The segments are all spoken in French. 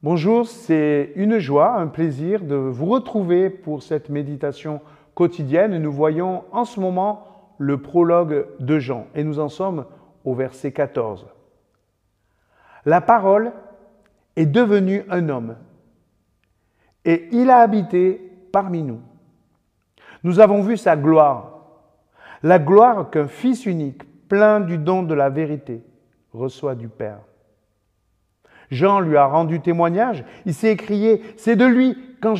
Bonjour, c'est une joie, un plaisir de vous retrouver pour cette méditation quotidienne. Nous voyons en ce moment le prologue de Jean et nous en sommes au verset 14. La parole est devenue un homme et il a habité parmi nous. Nous avons vu sa gloire, la gloire qu'un Fils unique, plein du don de la vérité, reçoit du Père. Jean lui a rendu témoignage. Il s'est écrié, c'est de lui quand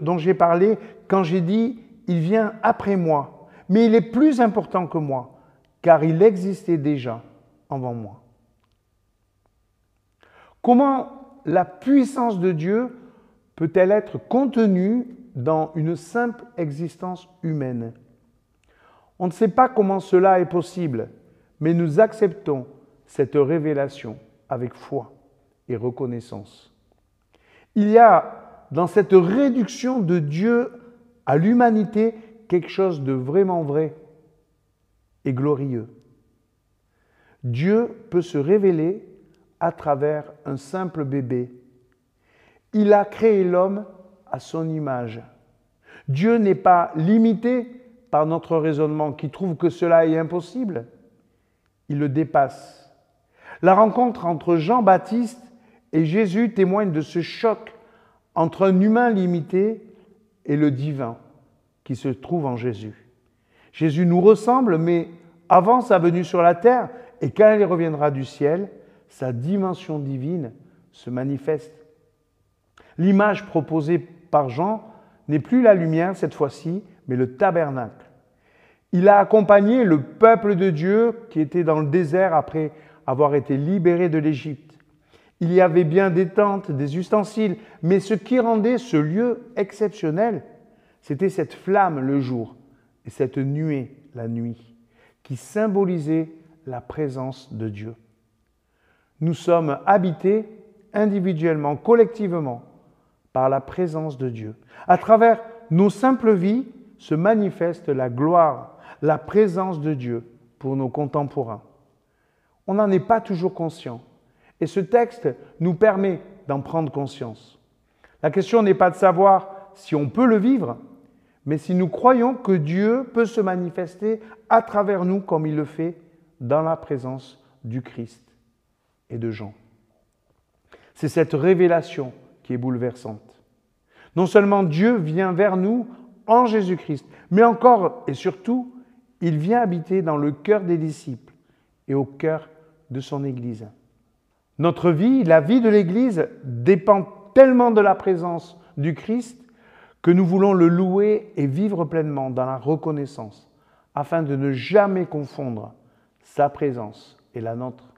dont j'ai parlé quand j'ai dit, il vient après moi, mais il est plus important que moi, car il existait déjà avant moi. Comment la puissance de Dieu peut-elle être contenue dans une simple existence humaine? On ne sait pas comment cela est possible, mais nous acceptons cette révélation avec foi reconnaissance. Il y a dans cette réduction de Dieu à l'humanité quelque chose de vraiment vrai et glorieux. Dieu peut se révéler à travers un simple bébé. Il a créé l'homme à son image. Dieu n'est pas limité par notre raisonnement qui trouve que cela est impossible. Il le dépasse. La rencontre entre Jean-Baptiste et Jésus témoigne de ce choc entre un humain limité et le divin qui se trouve en Jésus. Jésus nous ressemble, mais avant sa venue sur la terre, et quand il reviendra du ciel, sa dimension divine se manifeste. L'image proposée par Jean n'est plus la lumière cette fois-ci, mais le tabernacle. Il a accompagné le peuple de Dieu qui était dans le désert après avoir été libéré de l'Égypte. Il y avait bien des tentes, des ustensiles, mais ce qui rendait ce lieu exceptionnel, c'était cette flamme le jour et cette nuée la nuit, qui symbolisaient la présence de Dieu. Nous sommes habités individuellement, collectivement, par la présence de Dieu. À travers nos simples vies se manifeste la gloire, la présence de Dieu pour nos contemporains. On n'en est pas toujours conscient. Et ce texte nous permet d'en prendre conscience. La question n'est pas de savoir si on peut le vivre, mais si nous croyons que Dieu peut se manifester à travers nous comme il le fait dans la présence du Christ et de Jean. C'est cette révélation qui est bouleversante. Non seulement Dieu vient vers nous en Jésus-Christ, mais encore et surtout, il vient habiter dans le cœur des disciples et au cœur de son Église. Notre vie, la vie de l'Église, dépend tellement de la présence du Christ que nous voulons le louer et vivre pleinement dans la reconnaissance, afin de ne jamais confondre sa présence et la nôtre.